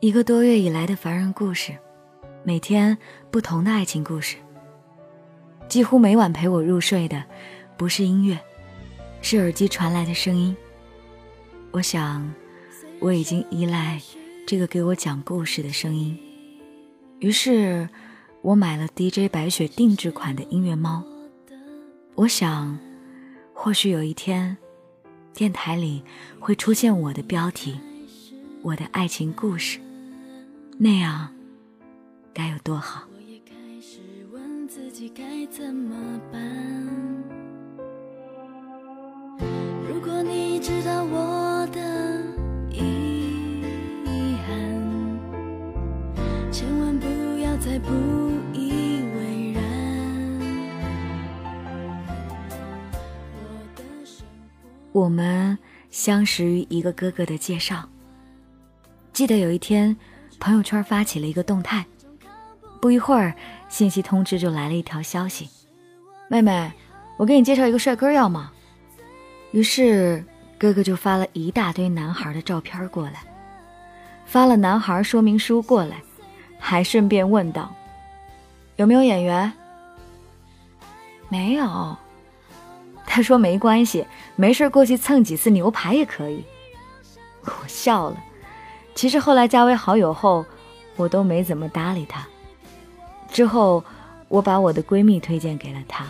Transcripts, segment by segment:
一个多月以来的凡人故事，每天不同的爱情故事。几乎每晚陪我入睡的，不是音乐，是耳机传来的声音。我想，我已经依赖这个给我讲故事的声音。于是，我买了 DJ 白雪定制款的音乐猫。我想，或许有一天，电台里会出现我的标题，我的爱情故事。那样该有多好！如果你知道我的遗憾，千万不要再不以为然。我们相识于一个哥哥的介绍。记得有一天。朋友圈发起了一个动态，不一会儿，信息通知就来了一条消息：“妹妹，我给你介绍一个帅哥，要吗？”于是哥哥就发了一大堆男孩的照片过来，发了男孩说明书过来，还顺便问道：“有没有眼缘？”没有。他说：“没关系，没事过去蹭几次牛排也可以。”我笑了。其实后来加为好友后，我都没怎么搭理他。之后，我把我的闺蜜推荐给了他。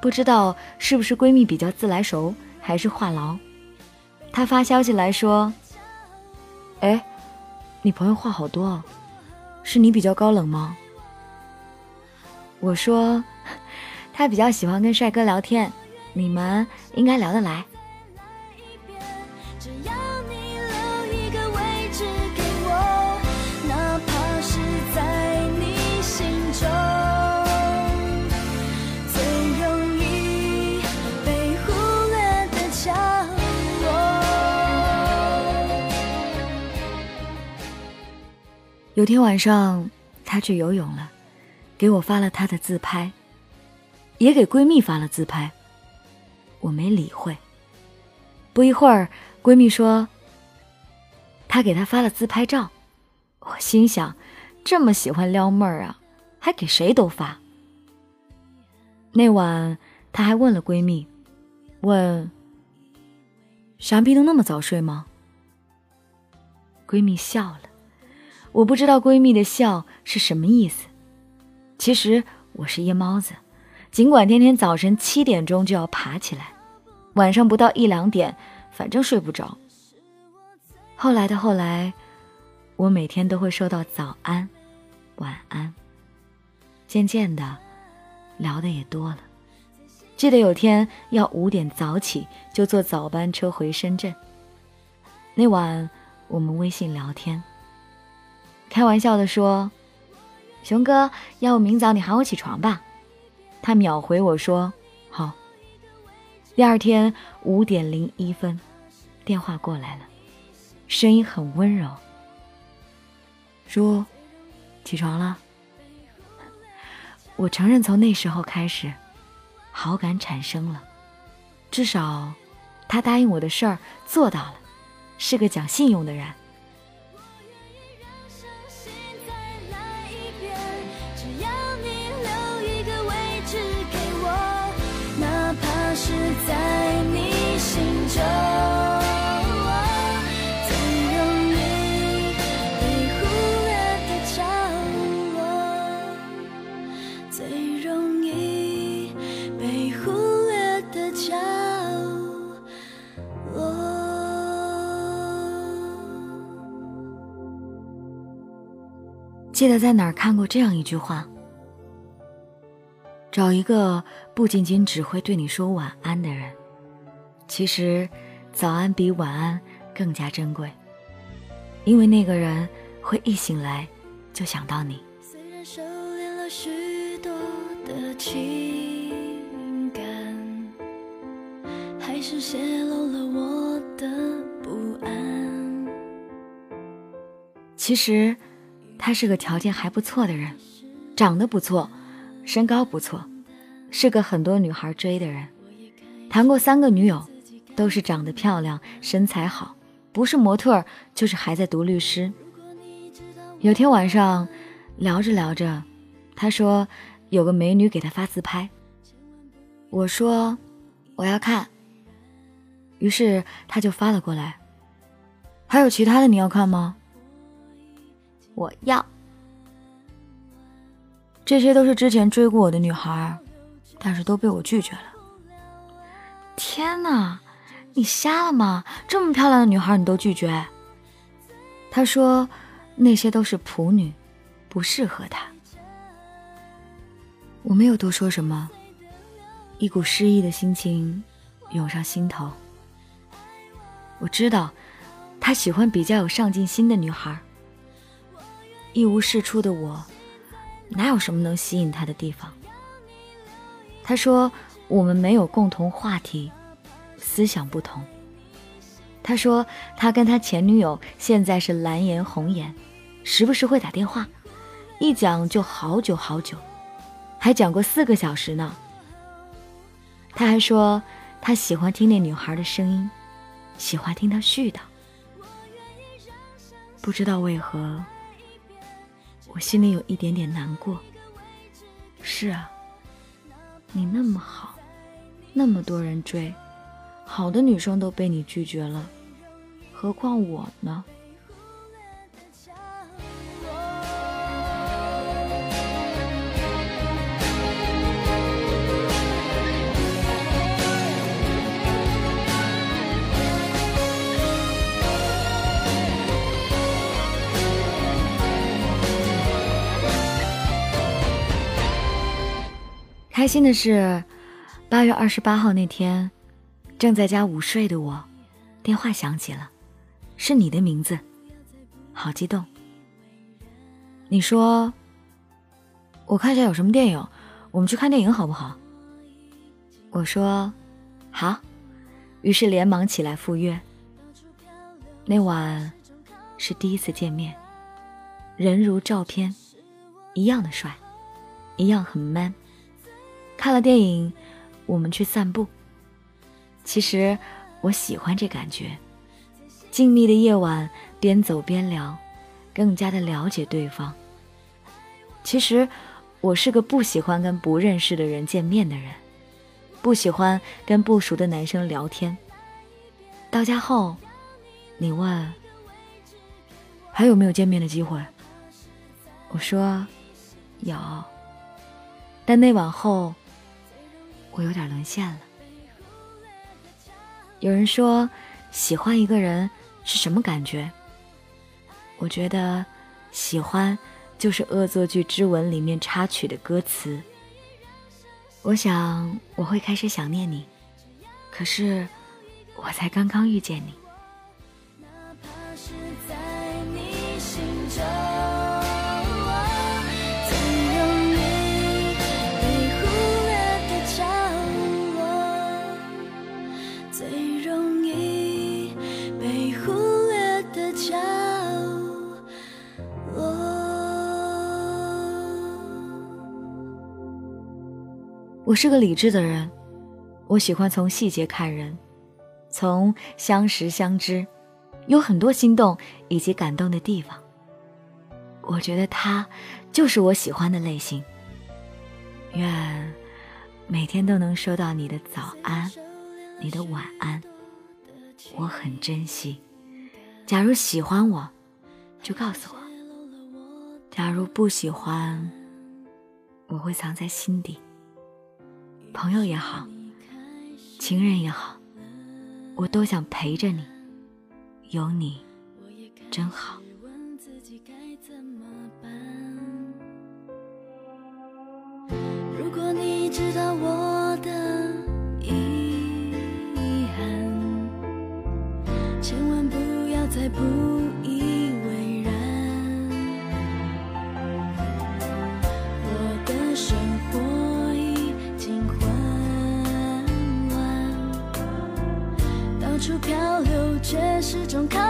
不知道是不是闺蜜比较自来熟，还是话痨，她发消息来说：“哎，你朋友话好多，是你比较高冷吗？”我说：“ 他比较喜欢跟帅哥聊天，你们应该聊得来。”有天晚上，她去游泳了，给我发了她的自拍，也给闺蜜发了自拍。我没理会。不一会儿，闺蜜说她给她发了自拍照。我心想，这么喜欢撩妹儿啊，还给谁都发。那晚，她还问了闺蜜，问：“傻逼都那么早睡吗？”闺蜜笑了。我不知道闺蜜的笑是什么意思。其实我是夜猫子，尽管天天早晨七点钟就要爬起来，晚上不到一两点，反正睡不着。后来的后来，我每天都会收到早安、晚安。渐渐的，聊的也多了。记得有天要五点早起，就坐早班车回深圳。那晚我们微信聊天。开玩笑的说：“熊哥，要不明早你喊我起床吧。”他秒回我说：“好。”第二天五点零一分，电话过来了，声音很温柔：“说，起床了。”我承认，从那时候开始，好感产生了。至少，他答应我的事儿做到了，是个讲信用的人。记得在哪儿看过这样一句话：找一个不仅仅只会对你说晚安的人。其实，早安比晚安更加珍贵，因为那个人会一醒来就想到你。的情感，还是泄露了我的不安其实。他是个条件还不错的人，长得不错，身高不错，是个很多女孩追的人。谈过三个女友，都是长得漂亮、身材好，不是模特就是还在读律师。有天晚上聊着聊着，他说有个美女给他发自拍。我说我要看，于是他就发了过来。还有其他的你要看吗？我要。这些都是之前追过我的女孩，但是都被我拒绝了。天哪，你瞎了吗？这么漂亮的女孩你都拒绝？他说那些都是普女，不适合他。我没有多说什么，一股失意的心情涌上心头。我知道。他喜欢比较有上进心的女孩。一无是处的我，哪有什么能吸引他的地方？他说我们没有共同话题，思想不同。他说他跟他前女友现在是蓝颜红颜，时不时会打电话，一讲就好久好久，还讲过四个小时呢。他还说他喜欢听那女孩的声音，喜欢听她絮叨。不知道为何，我心里有一点点难过。是啊，你那么好，那么多人追，好的女生都被你拒绝了，何况我呢？开心的是，八月二十八号那天，正在家午睡的我，电话响起了，是你的名字，好激动。你说，我看一下有什么电影，我们去看电影好不好？我说，好，于是连忙起来赴约。那晚是第一次见面，人如照片，一样的帅，一样很 man。看了电影，我们去散步。其实我喜欢这感觉，静谧的夜晚，边走边聊，更加的了解对方。其实我是个不喜欢跟不认识的人见面的人，不喜欢跟不熟的男生聊天。到家后，你问还有没有见面的机会？我说有，但那晚后。我有点沦陷了。有人说，喜欢一个人是什么感觉？我觉得，喜欢就是《恶作剧之吻》里面插曲的歌词。我想我会开始想念你，可是我才刚刚遇见你。我是个理智的人，我喜欢从细节看人，从相识相知，有很多心动以及感动的地方。我觉得他就是我喜欢的类型。愿每天都能收到你的早安，你的晚安，我很珍惜。假如喜欢我，就告诉我；假如不喜欢，我会藏在心底。朋友也好，情人也好，我都想陪着你。有你，真好。如果你知道我的遗憾，千万不要再不。却始终看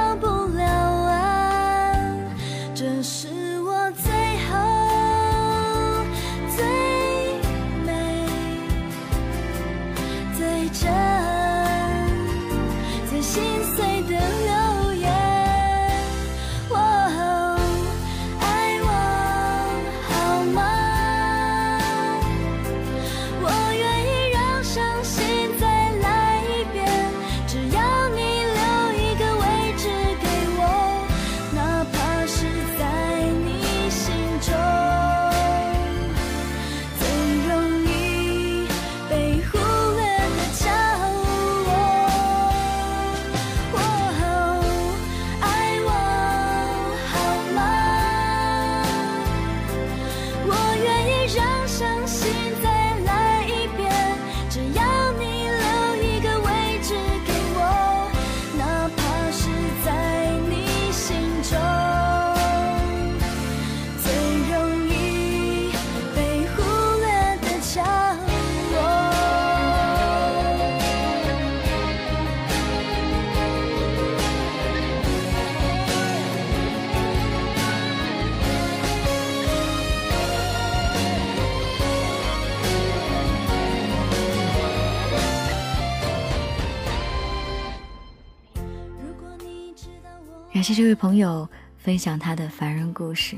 感谢这位朋友分享他的凡人故事，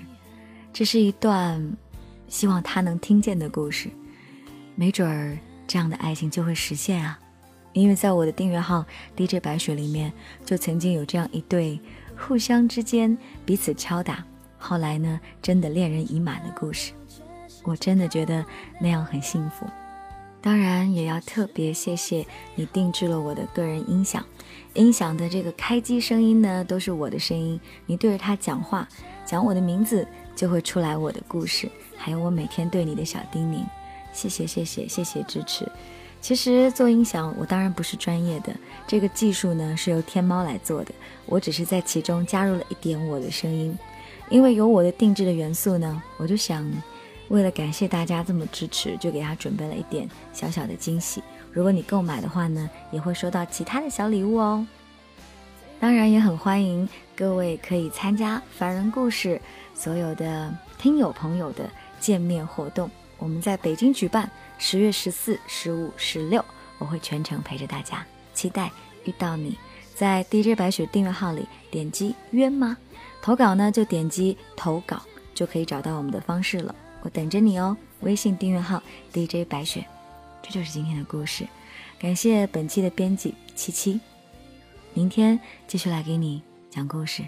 这是一段希望他能听见的故事，没准儿这样的爱情就会实现啊！因为在我的订阅号 DJ 白雪里面，就曾经有这样一对互相之间彼此敲打，后来呢真的恋人已满的故事，我真的觉得那样很幸福。当然也要特别谢谢你定制了我的个人音响，音响的这个开机声音呢都是我的声音，你对着它讲话，讲我的名字就会出来我的故事，还有我每天对你的小叮咛，谢谢谢谢谢谢支持。其实做音响我当然不是专业的，这个技术呢是由天猫来做的，我只是在其中加入了一点我的声音，因为有我的定制的元素呢，我就想。为了感谢大家这么支持，就给他准备了一点小小的惊喜。如果你购买的话呢，也会收到其他的小礼物哦。当然，也很欢迎各位可以参加凡人故事所有的听友朋友的见面活动。我们在北京举办，十月十四、十五、十六，我会全程陪着大家，期待遇到你。在 DJ 白雪订阅号里点击约吗？投稿呢就点击投稿，就可以找到我们的方式了。我等着你哦，微信订阅号 DJ 白雪，这就是今天的故事。感谢本期的编辑七七，明天继续来给你讲故事。